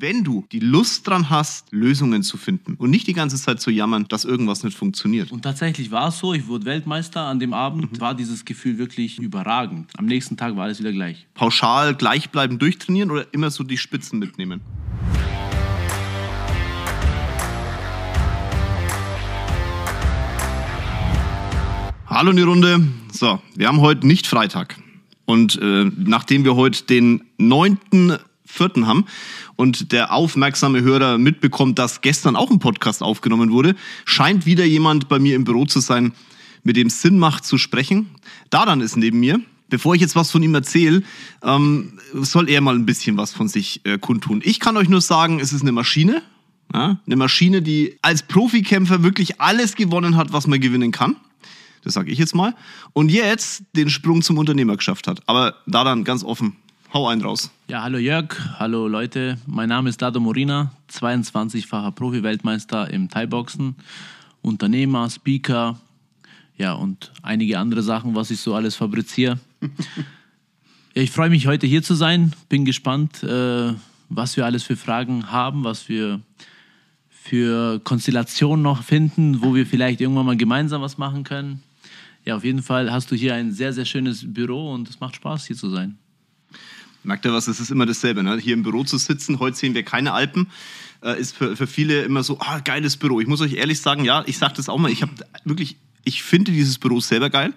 wenn du die Lust dran hast, Lösungen zu finden und nicht die ganze Zeit zu jammern, dass irgendwas nicht funktioniert. Und tatsächlich war es so, ich wurde Weltmeister an dem Abend, mhm. war dieses Gefühl wirklich überragend. Am nächsten Tag war alles wieder gleich. Pauschal gleichbleibend durchtrainieren oder immer so die Spitzen mitnehmen? Hallo in die Runde. So, wir haben heute nicht Freitag. Und äh, nachdem wir heute den 9.4. haben und der aufmerksame Hörer mitbekommt, dass gestern auch ein Podcast aufgenommen wurde, scheint wieder jemand bei mir im Büro zu sein, mit dem es Sinn macht zu sprechen. Dadan ist neben mir. Bevor ich jetzt was von ihm erzähle, ähm, soll er mal ein bisschen was von sich äh, kundtun. Ich kann euch nur sagen, es ist eine Maschine. Ja? Eine Maschine, die als Profikämpfer wirklich alles gewonnen hat, was man gewinnen kann. Das sage ich jetzt mal. Und jetzt den Sprung zum Unternehmer geschafft hat. Aber Dadan ganz offen. Hau einen raus. Ja, hallo Jörg, hallo Leute. Mein Name ist Dado Morina, 22-facher Profi-Weltmeister im Thai-Boxen, Unternehmer, Speaker, ja und einige andere Sachen, was ich so alles fabriziere. ja, ich freue mich heute hier zu sein, bin gespannt, äh, was wir alles für Fragen haben, was wir für Konstellationen noch finden, wo wir vielleicht irgendwann mal gemeinsam was machen können. Ja, auf jeden Fall hast du hier ein sehr, sehr schönes Büro und es macht Spaß, hier zu sein. Merkt ihr was? Es ist immer dasselbe. Ne? Hier im Büro zu sitzen, heute sehen wir keine Alpen, äh, ist für, für viele immer so, ah, geiles Büro. Ich muss euch ehrlich sagen, ja, ich sage das auch mal, ich habe wirklich, ich finde dieses Büro selber geil.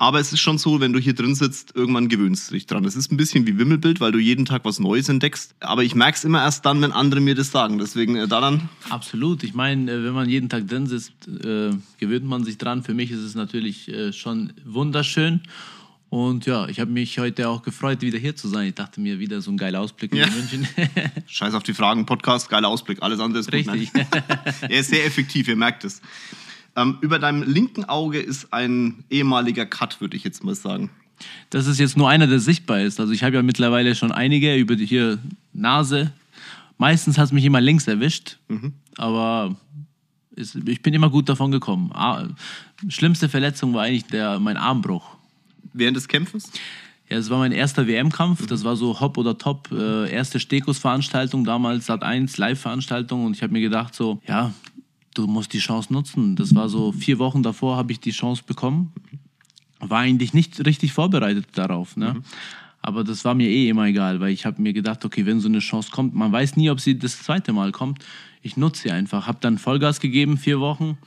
Aber es ist schon so, wenn du hier drin sitzt, irgendwann gewöhnst du dich dran. Es ist ein bisschen wie Wimmelbild, weil du jeden Tag was Neues entdeckst. Aber ich merke es immer erst dann, wenn andere mir das sagen. Deswegen äh, da. Absolut. Ich meine, äh, wenn man jeden Tag drin sitzt, äh, gewöhnt man sich dran. Für mich ist es natürlich äh, schon wunderschön. Und ja, ich habe mich heute auch gefreut, wieder hier zu sein. Ich dachte mir, wieder so ein geiler Ausblick in ja. München. Scheiß auf die Fragen, Podcast, geiler Ausblick. Alles andere ist Richtig. gut. Er ist sehr effektiv, ihr merkt es. Ähm, über deinem linken Auge ist ein ehemaliger Cut, würde ich jetzt mal sagen. Das ist jetzt nur einer, der sichtbar ist. Also ich habe ja mittlerweile schon einige über die hier Nase. Meistens hat es mich immer links erwischt, mhm. aber ich bin immer gut davon gekommen. Ah, schlimmste Verletzung war eigentlich der, mein Armbruch während des Kämpfens? Ja, es war mein erster WM-Kampf. Das war so Hop oder Top. Äh, erste Stekos-Veranstaltung, damals Sat 1 Live-Veranstaltung. Und ich habe mir gedacht, so, ja, du musst die Chance nutzen. Das war so vier Wochen davor, habe ich die Chance bekommen. War eigentlich nicht richtig vorbereitet darauf. Ne? Mhm. Aber das war mir eh immer egal, weil ich habe mir gedacht, okay, wenn so eine Chance kommt, man weiß nie, ob sie das zweite Mal kommt. Ich nutze sie einfach. Habe dann Vollgas gegeben, vier Wochen.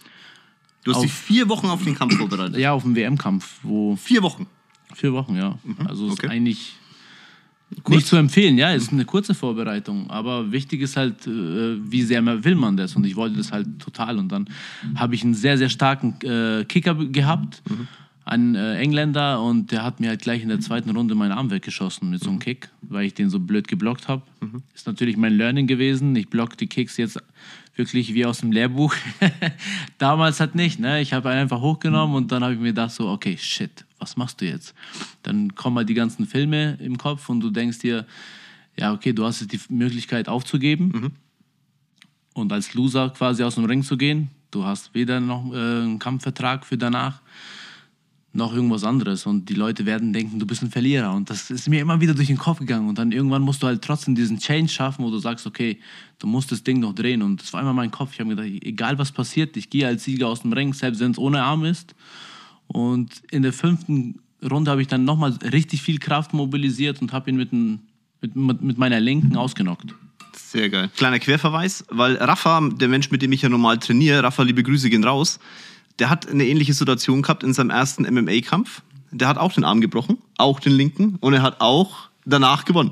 Du hast auf, dich vier Wochen auf den Kampf vorbereitet? Ja, auf den WM-Kampf. Vier Wochen? Vier Wochen, ja. Mhm, also okay. ist eigentlich Kurz. nicht zu empfehlen. Ja, ist eine kurze Vorbereitung. Aber wichtig ist halt, äh, wie sehr will man das. Und ich wollte das halt total. Und dann habe ich einen sehr, sehr starken äh, Kicker gehabt. Mhm. Einen äh, Engländer und der hat mir halt gleich in der zweiten Runde meinen Arm weggeschossen mit so einem mhm. Kick, weil ich den so blöd geblockt habe. Mhm. Ist natürlich mein Learning gewesen. Ich block die Kicks jetzt wirklich wie aus dem Lehrbuch. Damals hat nicht, ne? Ich habe einfach hochgenommen und dann habe ich mir gedacht so, okay, shit, was machst du jetzt? Dann kommen halt die ganzen Filme im Kopf und du denkst dir, ja, okay, du hast jetzt die Möglichkeit aufzugeben mhm. und als Loser quasi aus dem Ring zu gehen. Du hast weder noch äh, einen Kampfvertrag für danach noch irgendwas anderes. Und die Leute werden denken, du bist ein Verlierer. Und das ist mir immer wieder durch den Kopf gegangen. Und dann irgendwann musst du halt trotzdem diesen Change schaffen, wo du sagst, okay, du musst das Ding noch drehen. Und das war immer mein Kopf. Ich habe mir gedacht, egal was passiert, ich gehe als Sieger aus dem Ring, selbst wenn es ohne Arm ist. Und in der fünften Runde habe ich dann nochmal richtig viel Kraft mobilisiert und habe ihn mit, ein, mit, mit meiner Linken ausgenockt. Sehr geil. Kleiner Querverweis, weil Rafa, der Mensch, mit dem ich ja normal trainiere, Rafa, liebe Grüße gehen raus, der hat eine ähnliche Situation gehabt in seinem ersten MMA-Kampf. Der hat auch den Arm gebrochen, auch den linken, und er hat auch danach gewonnen.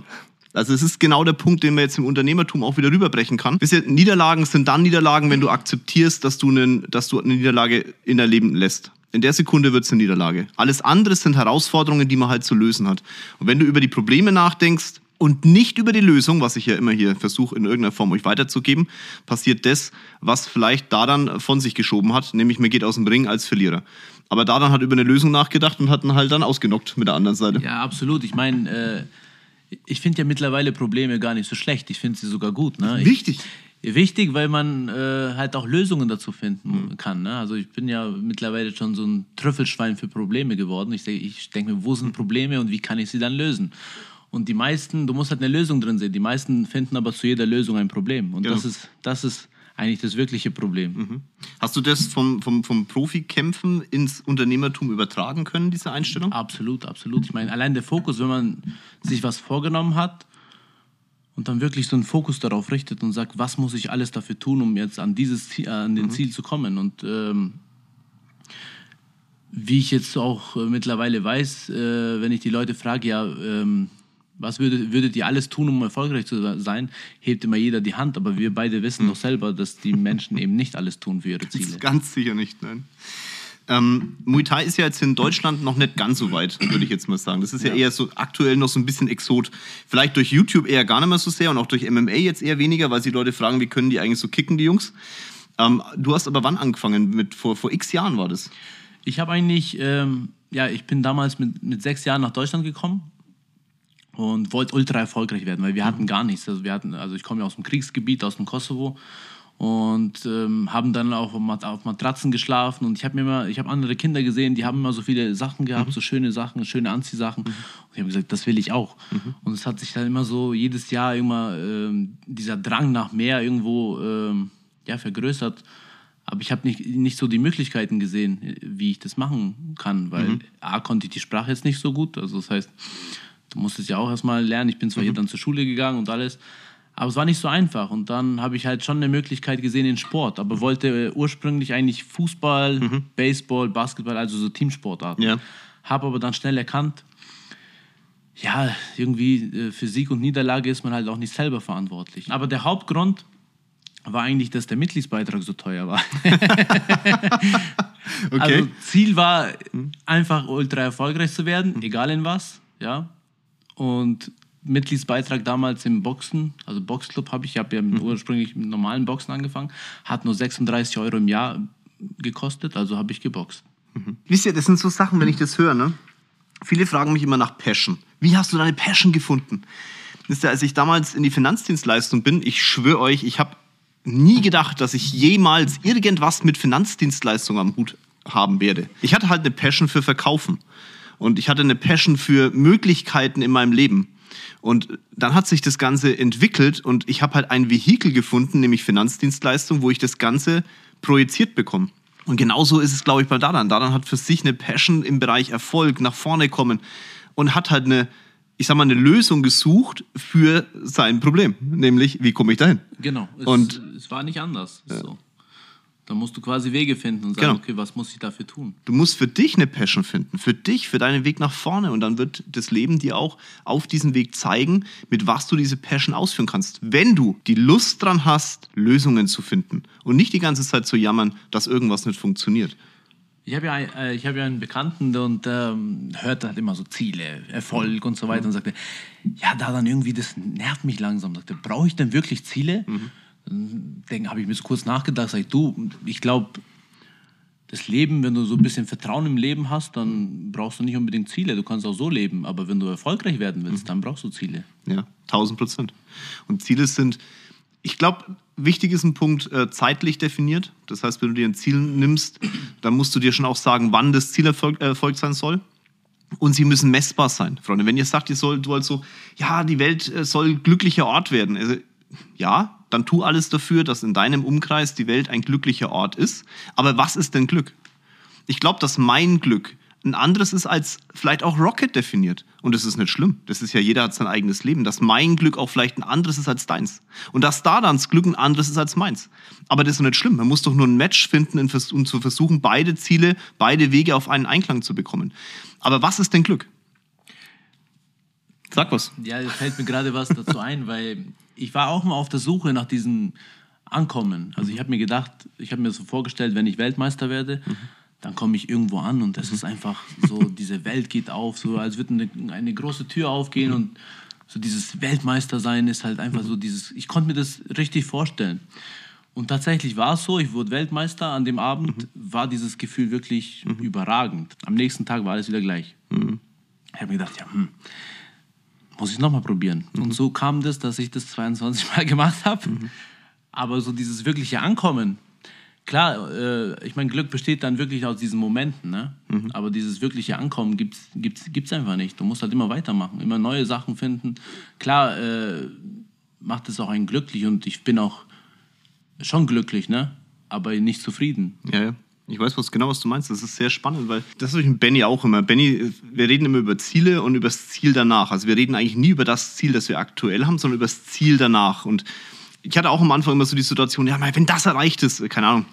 Also es ist genau der Punkt, den man jetzt im Unternehmertum auch wieder rüberbrechen kann. Bisher Niederlagen sind dann Niederlagen, wenn du akzeptierst, dass du, einen, dass du eine Niederlage in dein Leben lässt. In der Sekunde wird es eine Niederlage. Alles andere sind Herausforderungen, die man halt zu lösen hat. Und wenn du über die Probleme nachdenkst, und nicht über die Lösung, was ich ja immer hier versuche in irgendeiner Form euch weiterzugeben, passiert das, was vielleicht Dadan von sich geschoben hat, nämlich mir geht aus dem Ring als Verlierer. Aber Dadan hat über eine Lösung nachgedacht und hat ihn halt dann ausgenockt mit der anderen Seite. Ja, absolut. Ich meine, äh, ich finde ja mittlerweile Probleme gar nicht so schlecht. Ich finde sie sogar gut. Ne? Wichtig. Ich, wichtig, weil man äh, halt auch Lösungen dazu finden mhm. kann. Ne? Also ich bin ja mittlerweile schon so ein Trüffelschwein für Probleme geworden. Ich, ich denke mir, wo sind Probleme und wie kann ich sie dann lösen? Und die meisten, du musst halt eine Lösung drin sehen. Die meisten finden aber zu jeder Lösung ein Problem. Und genau. das, ist, das ist eigentlich das wirkliche Problem. Mhm. Hast du das vom, vom, vom Profikämpfen ins Unternehmertum übertragen können, diese Einstellung? Absolut, absolut. Ich meine, allein der Fokus, wenn man sich was vorgenommen hat und dann wirklich so einen Fokus darauf richtet und sagt, was muss ich alles dafür tun, um jetzt an dieses Ziel, an den mhm. Ziel zu kommen. Und ähm, wie ich jetzt auch äh, mittlerweile weiß, äh, wenn ich die Leute frage, ja, ähm, was würdet, würdet ihr alles tun, um erfolgreich zu sein, hebt immer jeder die Hand. Aber wir beide wissen hm. doch selber, dass die Menschen eben nicht alles tun für ihre Ziele. Ganz sicher nicht, nein. Ähm, Muay Thai ist ja jetzt in Deutschland noch nicht ganz so weit, würde ich jetzt mal sagen. Das ist ja, ja, eher so aktuell noch so ein bisschen Exot. Vielleicht durch YouTube eher gar nicht mehr so sehr und auch durch MMA jetzt eher weniger, weil sich Leute fragen, wie können die eigentlich so kicken, die Jungs. Ähm, du hast aber wann angefangen? Mit, vor, vor x Jahren war das? Ich habe eigentlich, ähm, ja, ich bin damals mit, mit sechs Jahren nach Deutschland gekommen und wollte ultra erfolgreich werden, weil wir hatten gar nichts. Also wir hatten, also ich komme ja aus dem Kriegsgebiet, aus dem Kosovo und ähm, haben dann auch auf Matratzen geschlafen und ich habe mir immer, ich habe andere Kinder gesehen, die haben immer so viele Sachen gehabt, mhm. so schöne Sachen, schöne Anziehsachen mhm. und ich habe gesagt, das will ich auch. Mhm. Und es hat sich dann immer so jedes Jahr immer ähm, dieser Drang nach mehr irgendwo ähm, ja vergrößert. Aber ich habe nicht, nicht so die Möglichkeiten gesehen, wie ich das machen kann, weil mhm. A konnte ich die Sprache jetzt nicht so gut, also das heißt Du musstest ja auch erstmal lernen. Ich bin zwar mhm. hier dann zur Schule gegangen und alles, aber es war nicht so einfach. Und dann habe ich halt schon eine Möglichkeit gesehen in Sport, aber wollte äh, ursprünglich eigentlich Fußball, mhm. Baseball, Basketball, also so Teamsportarten. Ja. Habe aber dann schnell erkannt, ja, irgendwie äh, für Sieg und Niederlage ist man halt auch nicht selber verantwortlich. Aber der Hauptgrund war eigentlich, dass der Mitgliedsbeitrag so teuer war. okay. Also Ziel war mhm. einfach ultra erfolgreich zu werden, mhm. egal in was, ja. Und Mitgliedsbeitrag damals im Boxen, also Boxclub habe ich, ich habe ja mhm. ursprünglich mit normalen Boxen angefangen, hat nur 36 Euro im Jahr gekostet, also habe ich geboxt. Mhm. Wisst ihr, das sind so Sachen, wenn ich das höre, ne? Viele fragen mich immer nach Passion. Wie hast du deine Passion gefunden? Wisst ihr, als ich damals in die Finanzdienstleistung bin, ich schwöre euch, ich habe nie gedacht, dass ich jemals irgendwas mit Finanzdienstleistungen am Hut haben werde. Ich hatte halt eine Passion für Verkaufen. Und ich hatte eine Passion für Möglichkeiten in meinem Leben. Und dann hat sich das Ganze entwickelt und ich habe halt ein Vehikel gefunden, nämlich Finanzdienstleistung, wo ich das Ganze projiziert bekomme. Und genauso ist es, glaube ich, bei Dadan. Dadan hat für sich eine Passion im Bereich Erfolg, nach vorne kommen und hat halt eine, ich sag mal, eine Lösung gesucht für sein Problem. Nämlich, wie komme ich dahin? Genau. Es, und es war nicht anders. Ja. So. Da musst du quasi Wege finden und sagen, genau. okay, was muss ich dafür tun? Du musst für dich eine Passion finden, für dich, für deinen Weg nach vorne. Und dann wird das Leben dir auch auf diesem Weg zeigen, mit was du diese Passion ausführen kannst. Wenn du die Lust dran hast, Lösungen zu finden und nicht die ganze Zeit zu jammern, dass irgendwas nicht funktioniert. Ich habe ja, äh, hab ja einen Bekannten und ähm, hört halt immer so Ziele, Erfolg und so weiter mhm. und sagte, ja, da dann irgendwie, das nervt mich langsam. Sagte, brauche ich denn wirklich Ziele? Mhm denke, habe ich mir so kurz nachgedacht, sag ich, du, ich glaube, das Leben, wenn du so ein bisschen Vertrauen im Leben hast, dann brauchst du nicht unbedingt Ziele. Du kannst auch so leben. Aber wenn du erfolgreich werden willst, mhm. dann brauchst du Ziele. Ja, 1000 Prozent. Und Ziele sind, ich glaube, wichtig ist ein Punkt äh, zeitlich definiert. Das heißt, wenn du dir ein Ziel nimmst, dann musst du dir schon auch sagen, wann das Ziel erfolgt Erfolg sein soll. Und sie müssen messbar sein, Freunde. Wenn ihr sagt, ihr sollt, du halt so, ja, die Welt äh, soll glücklicher Ort werden. Also, ja, dann tu alles dafür, dass in deinem Umkreis die Welt ein glücklicher Ort ist. Aber was ist denn Glück? Ich glaube, dass mein Glück ein anderes ist als vielleicht auch Rocket definiert. Und das ist nicht schlimm. Das ist ja, jeder hat sein eigenes Leben. Dass mein Glück auch vielleicht ein anderes ist als deins. Und dass da dann das Glück ein anderes ist als meins. Aber das ist nicht schlimm. Man muss doch nur ein Match finden, um zu versuchen, beide Ziele, beide Wege auf einen Einklang zu bekommen. Aber was ist denn Glück? Sag was. Ja, es fällt mir gerade was dazu ein, weil ich war auch mal auf der Suche nach diesem Ankommen. Also ich habe mir gedacht, ich habe mir so vorgestellt, wenn ich Weltmeister werde, mhm. dann komme ich irgendwo an und das mhm. ist einfach so, diese Welt geht auf, so als würde eine, eine große Tür aufgehen mhm. und so dieses Weltmeistersein ist halt einfach so dieses, ich konnte mir das richtig vorstellen. Und tatsächlich war es so, ich wurde Weltmeister. An dem Abend mhm. war dieses Gefühl wirklich mhm. überragend. Am nächsten Tag war alles wieder gleich. Mhm. Ich habe mir gedacht, ja, hm, muss ich nochmal probieren. Mhm. Und so kam das, dass ich das 22 Mal gemacht habe. Mhm. Aber so dieses wirkliche Ankommen klar, äh, ich meine, Glück besteht dann wirklich aus diesen Momenten, ne? Mhm. Aber dieses wirkliche Ankommen gibt es gibt's, gibt's einfach nicht. Du musst halt immer weitermachen, immer neue Sachen finden. Klar, äh, macht es auch einen glücklich und ich bin auch schon glücklich, ne? Aber nicht zufrieden. Ja, ja. Ich weiß was genau, was du meinst. Das ist sehr spannend, weil das ich mit Benny auch immer. Benny, wir reden immer über Ziele und über das Ziel danach. Also wir reden eigentlich nie über das Ziel, das wir aktuell haben, sondern über das Ziel danach. Und ich hatte auch am Anfang immer so die Situation, ja, wenn das erreicht ist, keine Ahnung,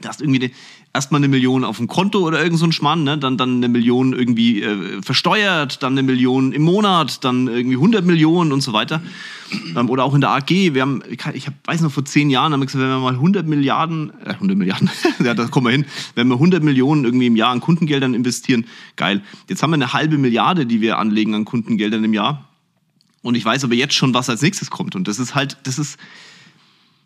da hast irgendwie erstmal eine Million auf dem Konto oder irgend so ein Schmarrn, ne? dann, dann eine Million irgendwie äh, versteuert, dann eine Million im Monat, dann irgendwie 100 Millionen und so weiter. Ähm, oder auch in der AG, wir haben, ich hab, weiß noch, vor zehn Jahren haben wir gesagt, wenn wir mal 100 Milliarden, äh, 100 Milliarden, ja, da kommen wir hin, wenn wir 100 Millionen irgendwie im Jahr an Kundengeldern investieren, geil. Jetzt haben wir eine halbe Milliarde, die wir anlegen an Kundengeldern im Jahr. Und ich weiß aber jetzt schon, was als nächstes kommt. Und das ist halt, das ist,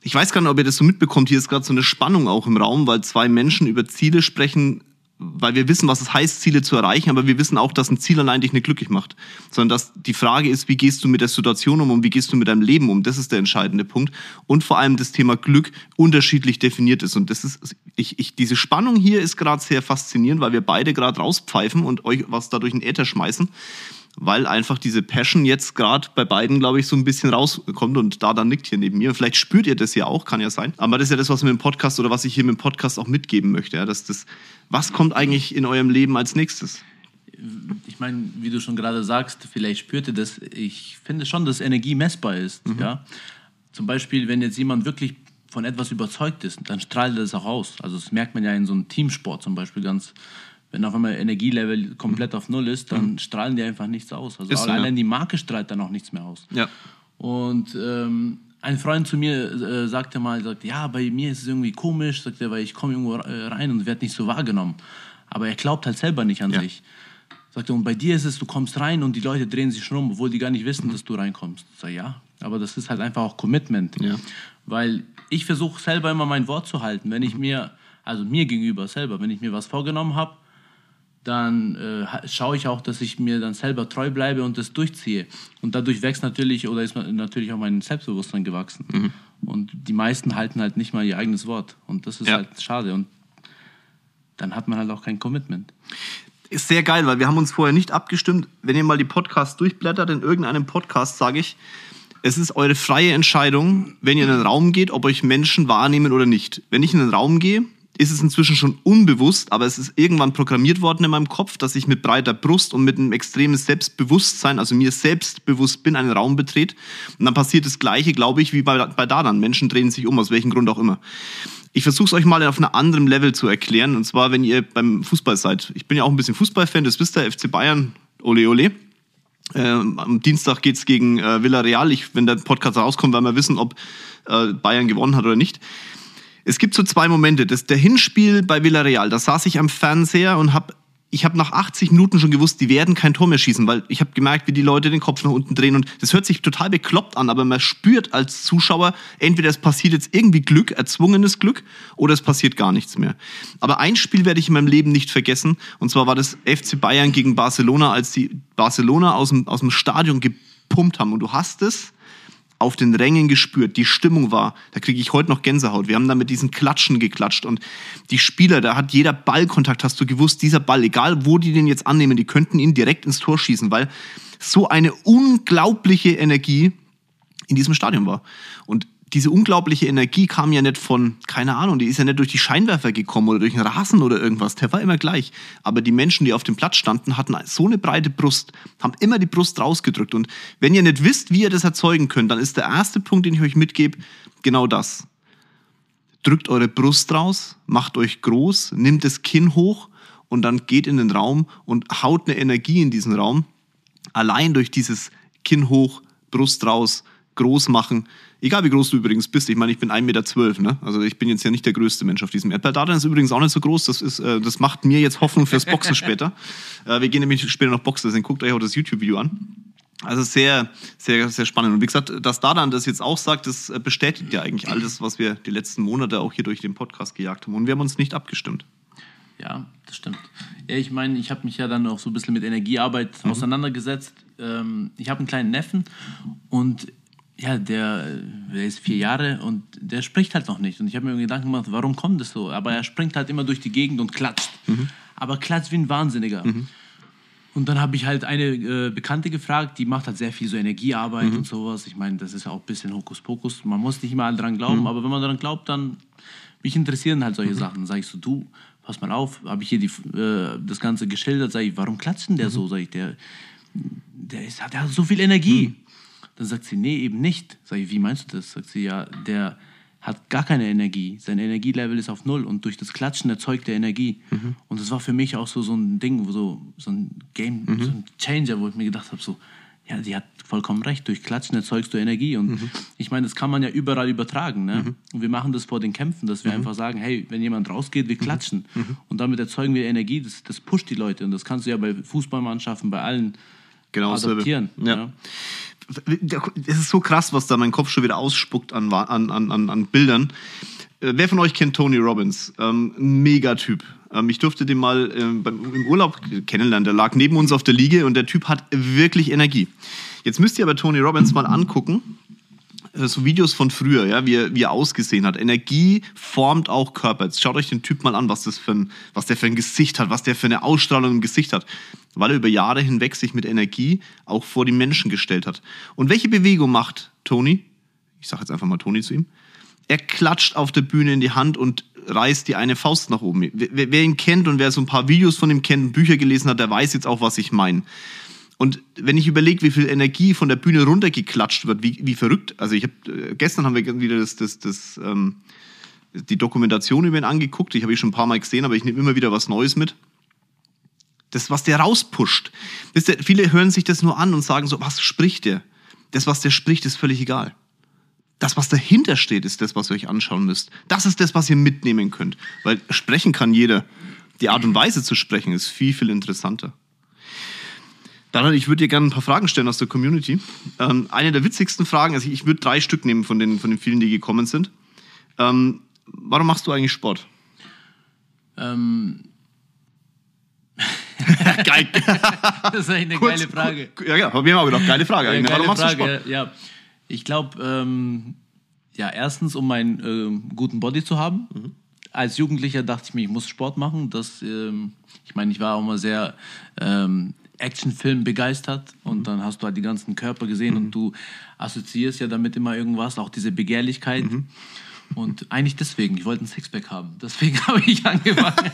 ich weiß gar nicht, ob ihr das so mitbekommt. Hier ist gerade so eine Spannung auch im Raum, weil zwei Menschen über Ziele sprechen, weil wir wissen, was es heißt, Ziele zu erreichen, aber wir wissen auch, dass ein Ziel allein dich nicht glücklich macht. Sondern dass die Frage ist, wie gehst du mit der Situation um und wie gehst du mit deinem Leben um? Das ist der entscheidende Punkt. Und vor allem das Thema Glück unterschiedlich definiert ist. Und das ist, ich, ich, diese Spannung hier ist gerade sehr faszinierend, weil wir beide gerade rauspfeifen und euch was dadurch in Äther schmeißen weil einfach diese Passion jetzt gerade bei beiden, glaube ich, so ein bisschen rauskommt und da dann nickt hier neben mir. Vielleicht spürt ihr das ja auch, kann ja sein. Aber das ist ja das, was wir im Podcast oder was ich hier mit dem Podcast auch mitgeben möchte. Ja, dass das, was kommt eigentlich in eurem Leben als nächstes? Ich meine, wie du schon gerade sagst, vielleicht spürt ihr das. Ich finde schon, dass Energie messbar ist. Mhm. Ja? Zum Beispiel, wenn jetzt jemand wirklich von etwas überzeugt ist, dann strahlt er das auch aus. Also das merkt man ja in so einem Teamsport zum Beispiel ganz wenn auf einmal Energielevel komplett auf Null ist, dann mhm. strahlen die einfach nichts aus. Also ist allein ja. die Marke strahlt dann auch nichts mehr aus. Ja. Und ähm, ein Freund zu mir äh, sagte mal, sagt, ja, bei mir ist es irgendwie komisch, sagt er, weil ich komme irgendwo rein und werde nicht so wahrgenommen. Aber er glaubt halt selber nicht an ja. sich. Sagt er, und bei dir ist es, du kommst rein und die Leute drehen sich schon um, obwohl die gar nicht wissen, mhm. dass du reinkommst. Sag ja, aber das ist halt einfach auch Commitment. Ja. Weil ich versuche selber immer mein Wort zu halten. Wenn ich mhm. mir, also mir gegenüber selber, wenn ich mir was vorgenommen habe, dann äh, schaue ich auch, dass ich mir dann selber treu bleibe und das durchziehe. Und dadurch wächst natürlich oder ist natürlich auch mein Selbstbewusstsein gewachsen. Mhm. Und die meisten halten halt nicht mal ihr eigenes Wort. Und das ist ja. halt schade. Und dann hat man halt auch kein Commitment. Ist sehr geil, weil wir haben uns vorher nicht abgestimmt. Wenn ihr mal die Podcasts durchblättert, in irgendeinem Podcast sage ich, es ist eure freie Entscheidung, wenn ihr in einen Raum geht, ob euch Menschen wahrnehmen oder nicht. Wenn ich in einen Raum gehe ist es inzwischen schon unbewusst, aber es ist irgendwann programmiert worden in meinem Kopf, dass ich mit breiter Brust und mit einem extremen Selbstbewusstsein, also mir selbstbewusst bin, einen Raum betrete. Und dann passiert das Gleiche, glaube ich, wie bei, bei Dadan. Menschen drehen sich um, aus welchem Grund auch immer. Ich versuche es euch mal auf einem anderen Level zu erklären. Und zwar, wenn ihr beim Fußball seid. Ich bin ja auch ein bisschen Fußballfan, das wisst ihr, FC Bayern, ole ole. Äh, am Dienstag geht's gegen äh, Villarreal. Ich, wenn der Podcast rauskommt, werden wir wissen, ob äh, Bayern gewonnen hat oder nicht. Es gibt so zwei Momente. Das, der Hinspiel bei Villarreal, da saß ich am Fernseher und habe ich habe nach 80 Minuten schon gewusst, die werden kein Tor mehr schießen, weil ich habe gemerkt, wie die Leute den Kopf nach unten drehen und das hört sich total bekloppt an, aber man spürt als Zuschauer, entweder es passiert jetzt irgendwie Glück, erzwungenes Glück, oder es passiert gar nichts mehr. Aber ein Spiel werde ich in meinem Leben nicht vergessen und zwar war das FC Bayern gegen Barcelona, als die Barcelona aus dem, aus dem Stadion gepumpt haben und du hast es auf den Rängen gespürt. Die Stimmung war, da kriege ich heute noch Gänsehaut. Wir haben da mit diesen Klatschen geklatscht und die Spieler, da hat jeder Ballkontakt, hast du gewusst, dieser Ball, egal wo die den jetzt annehmen, die könnten ihn direkt ins Tor schießen, weil so eine unglaubliche Energie in diesem Stadion war. Und diese unglaubliche Energie kam ja nicht von, keine Ahnung, die ist ja nicht durch die Scheinwerfer gekommen oder durch den Rasen oder irgendwas. Der war immer gleich. Aber die Menschen, die auf dem Platz standen, hatten so eine breite Brust, haben immer die Brust rausgedrückt. Und wenn ihr nicht wisst, wie ihr das erzeugen könnt, dann ist der erste Punkt, den ich euch mitgebe, genau das. Drückt eure Brust raus, macht euch groß, nimmt das Kinn hoch und dann geht in den Raum und haut eine Energie in diesen Raum. Allein durch dieses Kinn hoch, Brust raus, groß machen, Egal wie groß du übrigens bist. Ich meine, ich bin 1,12 Meter. Ne? Also ich bin jetzt ja nicht der größte Mensch auf diesem Erdball. Dadan ist übrigens auch nicht so groß. Das, ist, äh, das macht mir jetzt Hoffnung fürs Boxen später. Äh, wir gehen nämlich später noch Boxen. Deswegen guckt euch auch das YouTube-Video an. Also sehr, sehr, sehr spannend. Und wie gesagt, dass Dadan das jetzt auch sagt, das äh, bestätigt ja eigentlich alles, was wir die letzten Monate auch hier durch den Podcast gejagt haben. Und wir haben uns nicht abgestimmt. Ja, das stimmt. Ja, ich meine, ich habe mich ja dann auch so ein bisschen mit Energiearbeit mhm. auseinandergesetzt. Ähm, ich habe einen kleinen Neffen und ja, der, der ist vier Jahre und der spricht halt noch nicht. Und ich habe mir Gedanken gemacht, warum kommt das so? Aber er springt halt immer durch die Gegend und klatscht. Mhm. Aber klatscht wie ein Wahnsinniger. Mhm. Und dann habe ich halt eine äh, Bekannte gefragt, die macht halt sehr viel so Energiearbeit mhm. und sowas. Ich meine, das ist auch ein bisschen Hokuspokus. Man muss nicht immer daran glauben, mhm. aber wenn man daran glaubt, dann mich interessieren halt solche mhm. Sachen. Dann sage ich so, du, pass mal auf, habe ich hier die, äh, das Ganze geschildert, sage ich, warum klatscht denn der so? Sag ich, der, der, ist, der hat so viel Energie. Dann sagt sie, nee, eben nicht. Sag ich, wie meinst du das? Sagt sie, ja, der hat gar keine Energie. Sein Energielevel ist auf Null und durch das Klatschen erzeugt er Energie. Mhm. Und das war für mich auch so, so ein Ding, so, so ein Game, mhm. so ein Changer, wo ich mir gedacht habe, so, ja, die hat vollkommen recht. Durch Klatschen erzeugst du Energie. Und mhm. ich meine, das kann man ja überall übertragen. Ne? Mhm. Und wir machen das vor den Kämpfen, dass wir mhm. einfach sagen, hey, wenn jemand rausgeht, wir mhm. klatschen. Und damit erzeugen wir Energie. Das, das pusht die Leute. Und das kannst du ja bei Fußballmannschaften, bei allen genau adaptieren. Ja. ja es ist so krass, was da mein Kopf schon wieder ausspuckt an, an, an, an Bildern. Äh, wer von euch kennt Tony Robbins? Ähm, Megatyp. Ähm, ich durfte den mal ähm, beim, im Urlaub kennenlernen. Der lag neben uns auf der Liege und der Typ hat wirklich Energie. Jetzt müsst ihr aber Tony Robbins mal angucken. Äh, so Videos von früher, ja, wie er, wie er ausgesehen hat. Energie formt auch Körper. Jetzt schaut euch den Typ mal an, was, das für ein, was der für ein Gesicht hat, was der für eine Ausstrahlung im Gesicht hat. Weil er über Jahre hinweg sich mit Energie auch vor die Menschen gestellt hat. Und welche Bewegung macht Tony? Ich sage jetzt einfach mal Tony zu ihm. Er klatscht auf der Bühne in die Hand und reißt die eine Faust nach oben. Wer, wer ihn kennt und wer so ein paar Videos von ihm kennt, Bücher gelesen hat, der weiß jetzt auch, was ich meine. Und wenn ich überlege, wie viel Energie von der Bühne runtergeklatscht wird, wie, wie verrückt. Also ich habe äh, gestern haben wir wieder das, das, das, ähm, die Dokumentation über ihn angeguckt. Ich habe ihn schon ein paar Mal gesehen, aber ich nehme immer wieder was Neues mit. Das, was der rauspusht. Wisst ihr, viele hören sich das nur an und sagen so, was spricht der? Das, was der spricht, ist völlig egal. Das, was dahinter steht, ist das, was ihr euch anschauen müsst. Das ist das, was ihr mitnehmen könnt. Weil sprechen kann jeder. Die Art und Weise zu sprechen ist viel, viel interessanter. Daniel, ich würde dir gerne ein paar Fragen stellen aus der Community. Ähm, eine der witzigsten Fragen, also ich würde drei Stück nehmen von den, von den vielen, die gekommen sind. Ähm, warum machst du eigentlich Sport? Ähm. Geil. das ist eigentlich eine Kurz, geile Frage. Ja, ja, hab ich mir auch gedacht, geile Frage. Ja, warum machst Frage, du Sport? Ja, ich glaube, ähm, ja, erstens, um einen äh, guten Body zu haben. Mhm. Als Jugendlicher dachte ich mir, ich muss Sport machen. Das, ähm, ich meine, ich war auch mal sehr ähm, Actionfilm begeistert und mhm. dann hast du halt die ganzen Körper gesehen mhm. und du assoziierst ja damit immer irgendwas, auch diese Begehrlichkeit. Mhm. Und eigentlich deswegen, ich wollte ein Sixpack haben. Deswegen habe ich angefangen.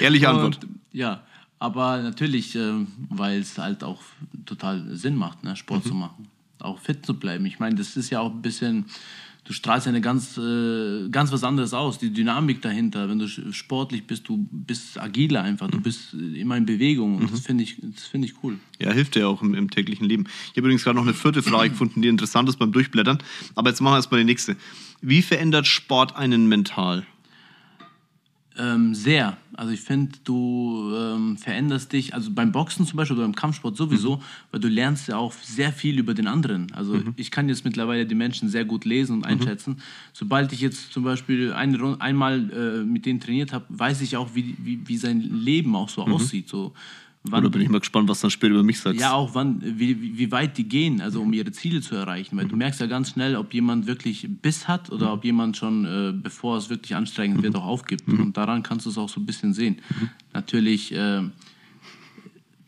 Ehrliche Antwort. Und, ja, aber natürlich, äh, weil es halt auch total Sinn macht, ne, Sport mhm. zu machen. Auch fit zu bleiben. Ich meine, das ist ja auch ein bisschen du strahlst ja eine ganz, äh, ganz was anderes aus. Die Dynamik dahinter, wenn du sportlich bist, du bist agiler einfach, du bist immer in Bewegung und mhm. das finde ich, find ich cool. Ja, hilft dir auch im, im täglichen Leben. Ich habe übrigens gerade noch eine vierte Frage gefunden, die interessant ist beim Durchblättern. Aber jetzt machen wir erstmal die nächste. Wie verändert Sport einen mental? Ähm, sehr. Also ich finde, du ähm, veränderst dich, also beim Boxen zum Beispiel oder beim Kampfsport sowieso, mhm. weil du lernst ja auch sehr viel über den anderen. Also mhm. ich kann jetzt mittlerweile die Menschen sehr gut lesen und mhm. einschätzen. Mhm. Sobald ich jetzt zum Beispiel eine, einmal äh, mit denen trainiert habe, weiß ich auch, wie, wie, wie sein Leben auch so mhm. aussieht. So, Wann, Oder bin ich mal gespannt, was dann später über mich sagst. Ja, auch wann, wie, wie weit die gehen, also um ihre Ziele zu erreichen. Weil mhm. du merkst ja ganz schnell, ob jemand wirklich Biss hat oder mhm. ob jemand schon, äh, bevor es wirklich anstrengend mhm. wird, auch aufgibt. Mhm. Und daran kannst du es auch so ein bisschen sehen. Mhm. Natürlich äh,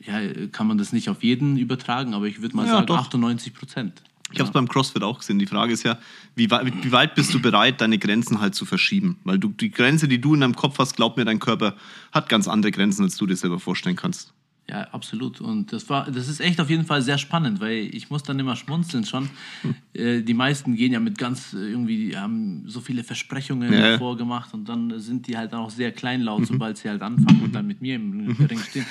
ja, kann man das nicht auf jeden übertragen, aber ich würde mal ja, sagen doch. 98 Prozent. Ich habe es beim CrossFit auch gesehen. Die Frage ist ja, wie, wie, weit bist du bereit, deine Grenzen halt zu verschieben? Weil du die Grenze, die du in deinem Kopf hast, glaub mir, dein Körper hat ganz andere Grenzen, als du dir selber vorstellen kannst. Ja, absolut. Und das war, das ist echt auf jeden Fall sehr spannend, weil ich muss dann immer schmunzeln schon. Hm. Äh, die meisten gehen ja mit ganz äh, irgendwie, haben so viele Versprechungen ja. vorgemacht und dann sind die halt auch sehr kleinlaut, mhm. sobald sie halt anfangen und dann mit mir im mhm. Ring stehen.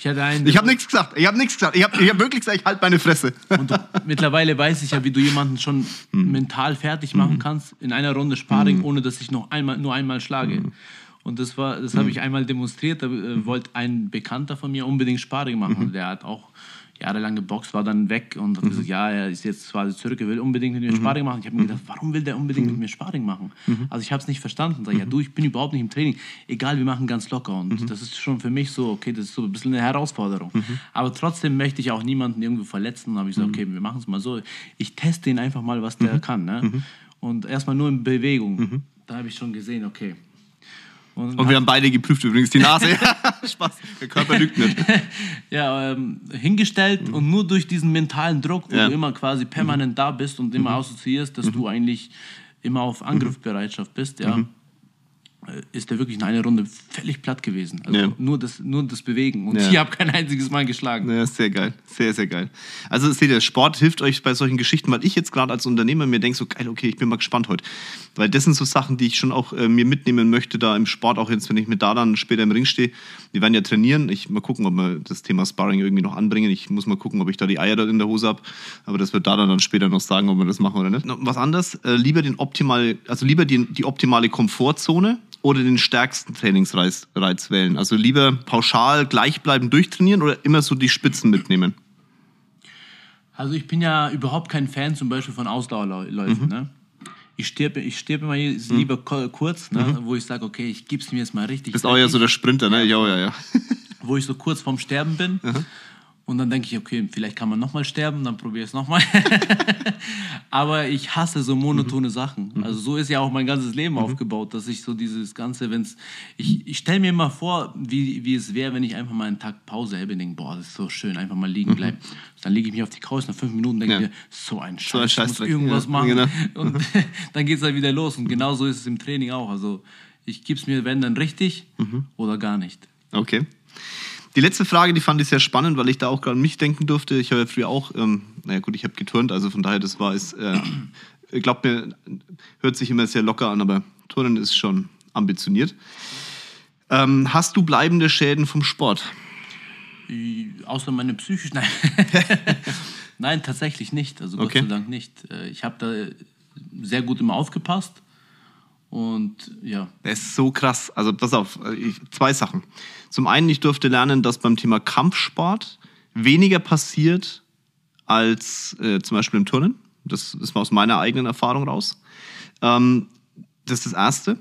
Ich hatte einen. Ich habe nichts gesagt. Ich habe nichts gesagt. Ich habe ich hab wirklich gesagt, ich halte meine Fresse. Und du, mittlerweile weiß ich ja, wie du jemanden schon mhm. mental fertig machen kannst in einer Runde Sparring, mhm. ohne dass ich noch einmal, nur einmal schlage. Mhm. Und das das habe ich einmal demonstriert. Da äh, wollte ein Bekannter von mir unbedingt Sparring machen. Mhm. Der hat auch jahrelang geboxt, war dann weg und hat mhm. gesagt, ja, er ist jetzt quasi zurück, er will unbedingt mit mir mhm. Sparring machen. Ich habe mir gedacht, warum will der unbedingt mit mir Sparring machen? Also ich habe es nicht verstanden. Sag, ja, du, ich bin überhaupt nicht im Training. Egal, wir machen ganz locker. Und das ist schon für mich so, okay, das ist so ein bisschen eine Herausforderung. Aber trotzdem möchte ich auch niemanden irgendwie verletzen. Da habe ich gesagt, okay, wir machen es mal so. Ich teste ihn einfach mal, was der kann. Ne? Und erstmal nur in Bewegung. Da habe ich schon gesehen, okay, und, und wir haben beide geprüft übrigens die Nase. Spaß, der Körper lügt nicht. ja, ähm, hingestellt mhm. und nur durch diesen mentalen Druck, wo ja. du immer quasi permanent mhm. da bist und immer mhm. assoziierst, dass mhm. du eigentlich immer auf Angriffsbereitschaft bist, ja. Äh, ist er wirklich in einer Runde völlig platt gewesen. Also ja. nur, das, nur das Bewegen. Und ja. ich habe kein einziges Mal geschlagen. Ja, sehr geil. Sehr, sehr geil. Also seht ihr, Sport hilft euch bei solchen Geschichten, weil ich jetzt gerade als Unternehmer mir denke, so geil, okay, ich bin mal gespannt heute. Weil das sind so Sachen, die ich schon auch äh, mir mitnehmen möchte, da im Sport, auch jetzt, wenn ich mit da dann später im Ring stehe. Wir werden ja trainieren. Ich mal gucken, ob wir das Thema Sparring irgendwie noch anbringen. Ich muss mal gucken, ob ich da die Eier in der Hose habe. Aber das wird da dann, dann später noch sagen, ob wir das machen oder nicht. Was anderes, äh, lieber den optimal, also lieber die, die optimale Komfortzone oder den stärksten Trainingsreiz wählen? Also lieber pauschal gleichbleibend durchtrainieren oder immer so die Spitzen mitnehmen? Also ich bin ja überhaupt kein Fan zum Beispiel von Ausdauerläufen. Mhm. Ne? Ich stirbe ich stirb immer mhm. lieber mhm. kurz, ne? Mhm. wo ich sage, okay, ich gebe es mir jetzt mal richtig. Du bist auch ja so der Sprinter, ne? Ja, ja, ja. wo ich so kurz vorm Sterben bin. Und dann denke ich, okay, vielleicht kann man nochmal sterben, dann probiere ich es nochmal. Aber ich hasse so monotone mhm. Sachen. Mhm. Also so ist ja auch mein ganzes Leben mhm. aufgebaut, dass ich so dieses Ganze, wenn es... Ich, ich stelle mir immer vor, wie, wie es wäre, wenn ich einfach mal einen Tag Pause hätte und denke, boah, das ist so schön, einfach mal liegen mhm. bleiben. Dann lege ich mich auf die Couch, nach fünf Minuten denke ich ja. mir, so ein Scheiß, so ein Scheiß ich muss irgendwas ja, machen. Genau. Und dann geht es halt wieder los. Und genau so ist es im Training auch. Also ich gebe es mir, wenn dann richtig mhm. oder gar nicht. Okay. Die letzte Frage, die fand ich sehr spannend, weil ich da auch gerade an mich denken durfte. Ich habe ja früher auch, ähm, naja gut, ich habe geturnt, also von daher, das war es, äh, glaubt mir, hört sich immer sehr locker an, aber Turnen ist schon ambitioniert. Ähm, hast du bleibende Schäden vom Sport? Außer meine psychischen. Nein. Nein, tatsächlich nicht. Also Gott okay. sei Dank nicht. Äh, ich habe da sehr gut immer aufgepasst. Und ja. Das ist so krass. Also pass auf, ich, zwei Sachen. Zum einen, ich durfte lernen, dass beim Thema Kampfsport weniger passiert als äh, zum Beispiel im Turnen. Das ist aus meiner eigenen Erfahrung raus. Ähm, das ist das Erste.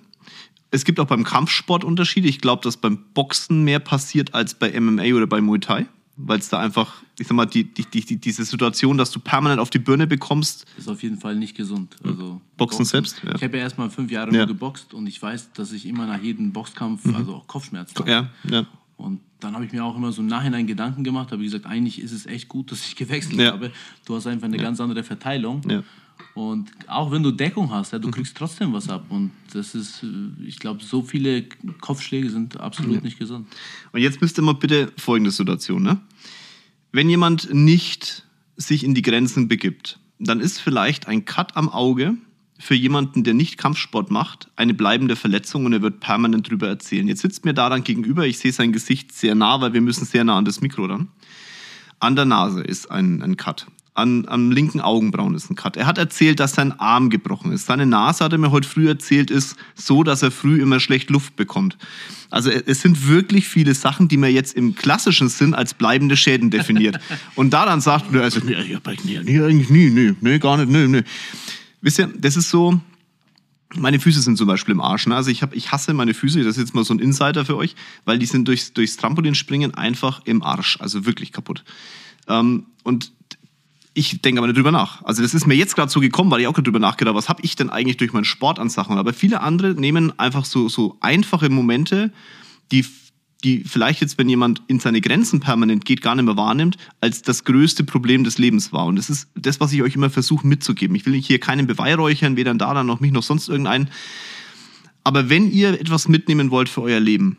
Es gibt auch beim Kampfsport Unterschiede. Ich glaube, dass beim Boxen mehr passiert als bei MMA oder bei Muay Thai weil es da einfach, ich sag mal, die, die, die, diese Situation, dass du permanent auf die Birne bekommst. Ist auf jeden Fall nicht gesund. Also Boxen, Boxen selbst? Ja. Ich habe ja erst mal fünf Jahre ja. geboxt und ich weiß, dass ich immer nach jedem Boxkampf, mhm. also auch Kopfschmerzen habe. Ja, ja. Und dann habe ich mir auch immer so im Nachhinein Gedanken gemacht, habe gesagt, eigentlich ist es echt gut, dass ich gewechselt ja. habe. Du hast einfach eine ganz andere Verteilung. Ja. Und auch wenn du Deckung hast, ja, du mhm. kriegst trotzdem was ab. Und das ist, äh, ich glaube, so viele Kopfschläge sind absolut ja. nicht gesund. Und jetzt müsst ihr mal bitte folgende Situation, ne? Wenn jemand nicht sich in die Grenzen begibt, dann ist vielleicht ein Cut am Auge für jemanden, der nicht Kampfsport macht, eine bleibende Verletzung und er wird permanent drüber erzählen. Jetzt sitzt mir da dann gegenüber, ich sehe sein Gesicht sehr nah, weil wir müssen sehr nah an das Mikro ran. An der Nase ist ein, ein Cut an, am linken Augenbrauen ist ein Cut. Er hat erzählt, dass sein Arm gebrochen ist. Seine Nase, hat er mir heute früh erzählt, ist so, dass er früh immer schlecht Luft bekommt. Also es sind wirklich viele Sachen, die man jetzt im klassischen Sinn als bleibende Schäden definiert. Und da dann sagt, also, nee, nee, nee, eigentlich nie, nee, nee, gar nicht, nee, nee. Wisst ihr, das ist so, meine Füße sind zum Beispiel im Arsch. Ne? Also ich, hab, ich hasse meine Füße, das ist jetzt mal so ein Insider für euch, weil die sind durchs, durchs Trampolinspringen einfach im Arsch, also wirklich kaputt. Ähm, und ich denke aber nicht drüber nach. Also das ist mir jetzt gerade so gekommen, weil ich auch gerade drüber nachgedacht habe, was habe ich denn eigentlich durch meinen Sport an Sachen? Aber viele andere nehmen einfach so, so einfache Momente, die, die vielleicht jetzt, wenn jemand in seine Grenzen permanent geht, gar nicht mehr wahrnimmt, als das größte Problem des Lebens war. Und das ist das, was ich euch immer versuche mitzugeben. Ich will hier keinen beweihräuchern, weder da noch mich noch sonst irgendeinen. Aber wenn ihr etwas mitnehmen wollt für euer Leben,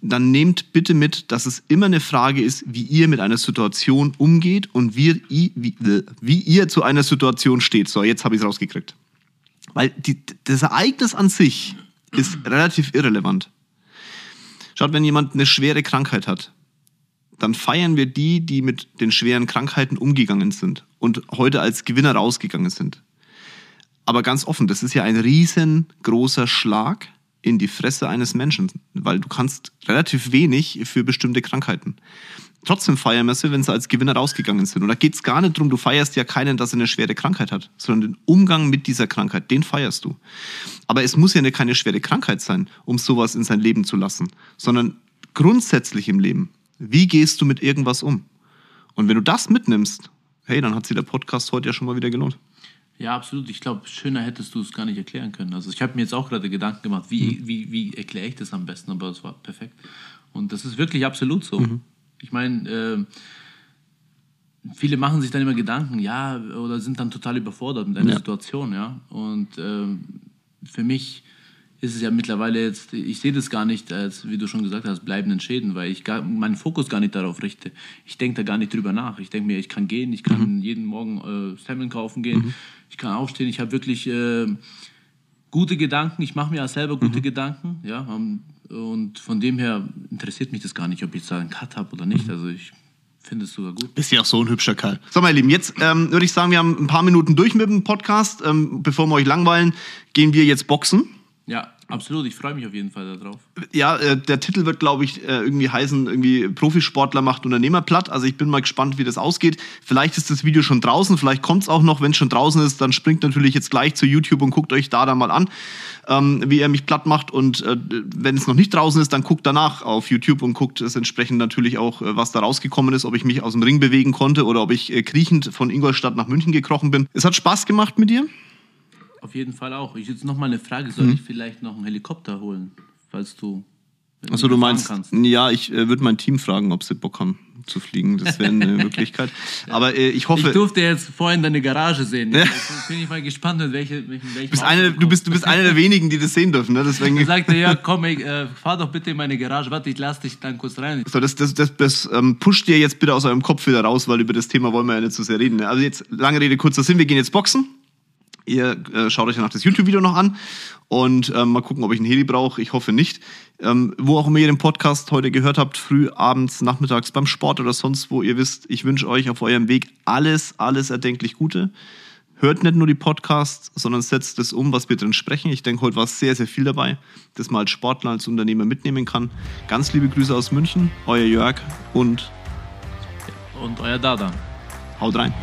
dann nehmt bitte mit, dass es immer eine Frage ist, wie ihr mit einer Situation umgeht und wie, wie, wie ihr zu einer Situation steht. So, jetzt habe ich es rausgekriegt. Weil die, das Ereignis an sich ist relativ irrelevant. Schaut, wenn jemand eine schwere Krankheit hat, dann feiern wir die, die mit den schweren Krankheiten umgegangen sind und heute als Gewinner rausgegangen sind. Aber ganz offen, das ist ja ein riesengroßer Schlag in die Fresse eines Menschen, weil du kannst relativ wenig für bestimmte Krankheiten. Trotzdem feiern wir sie, wenn sie als Gewinner rausgegangen sind. Und da geht es gar nicht darum, du feierst ja keinen, dass er eine schwere Krankheit hat, sondern den Umgang mit dieser Krankheit, den feierst du. Aber es muss ja eine, keine schwere Krankheit sein, um sowas in sein Leben zu lassen, sondern grundsätzlich im Leben. Wie gehst du mit irgendwas um? Und wenn du das mitnimmst, hey, dann hat sich der Podcast heute ja schon mal wieder gelohnt. Ja, absolut. Ich glaube, schöner hättest du es gar nicht erklären können. Also ich habe mir jetzt auch gerade Gedanken gemacht, wie, mhm. wie, wie erkläre ich das am besten, aber es war perfekt. Und das ist wirklich absolut so. Mhm. Ich meine, äh, viele machen sich dann immer Gedanken, ja, oder sind dann total überfordert mit einer ja. Situation, ja. Und äh, für mich ist es ja mittlerweile jetzt, ich sehe das gar nicht als, wie du schon gesagt hast, bleibenden Schäden, weil ich gar, meinen Fokus gar nicht darauf richte. Ich denke da gar nicht drüber nach. Ich denke mir, ich kann gehen, ich kann mhm. jeden Morgen äh, Semmeln kaufen gehen, mhm. Ich kann aufstehen, ich habe wirklich äh, gute Gedanken, ich mache mir auch selber gute mhm. Gedanken, ja, und von dem her interessiert mich das gar nicht, ob ich da einen Cut habe oder nicht. Mhm. Also ich finde es sogar gut. Bist ja auch so ein hübscher Kerl. So, meine Lieben, jetzt ähm, würde ich sagen, wir haben ein paar Minuten durch mit dem Podcast. Ähm, bevor wir euch langweilen, gehen wir jetzt boxen. Ja, absolut. Ich freue mich auf jeden Fall darauf. Ja, äh, der Titel wird, glaube ich, äh, irgendwie heißen, irgendwie Profisportler macht Unternehmer platt. Also ich bin mal gespannt, wie das ausgeht. Vielleicht ist das Video schon draußen, vielleicht kommt es auch noch. Wenn es schon draußen ist, dann springt natürlich jetzt gleich zu YouTube und guckt euch da dann mal an, ähm, wie er mich platt macht. Und äh, wenn es noch nicht draußen ist, dann guckt danach auf YouTube und guckt es entsprechend natürlich auch, äh, was da rausgekommen ist, ob ich mich aus dem Ring bewegen konnte oder ob ich äh, kriechend von Ingolstadt nach München gekrochen bin. Es hat Spaß gemacht mit dir. Auf jeden Fall auch. Ich jetzt noch mal eine Frage: Soll mhm. ich vielleicht noch einen Helikopter holen, falls du. Achso, du meinst, kannst? ja, ich äh, würde mein Team fragen, ob sie Bock haben zu fliegen. Das wäre eine Möglichkeit. Aber äh, ich hoffe. Ich durfte jetzt vorhin deine Garage sehen. Ja. bin ich mal gespannt, mit welche, welchem bist eine, du, bist, du bist einer der wenigen, die das sehen dürfen. Ne? Deswegen. Er sagte, ja, komm, ich, äh, fahr doch bitte in meine Garage. Warte, ich lass dich dann kurz rein. So, das das, das, das ähm, pusht dir jetzt bitte aus eurem Kopf wieder raus, weil über das Thema wollen wir ja nicht so sehr reden. Ne? Also jetzt, lange Rede, kurzer Sinn. Wir gehen jetzt boxen. Ihr äh, schaut euch danach das YouTube-Video noch an und ähm, mal gucken, ob ich einen Heli brauche. Ich hoffe nicht. Ähm, wo auch immer ihr den Podcast heute gehört habt, früh, abends, nachmittags, beim Sport oder sonst wo, ihr wisst, ich wünsche euch auf eurem Weg alles, alles erdenklich Gute. Hört nicht nur die Podcasts, sondern setzt es um, was wir drin sprechen. Ich denke, heute war sehr, sehr viel dabei, das man als Sportler, als Unternehmer mitnehmen kann. Ganz liebe Grüße aus München, euer Jörg und, und euer Dada. Haut rein.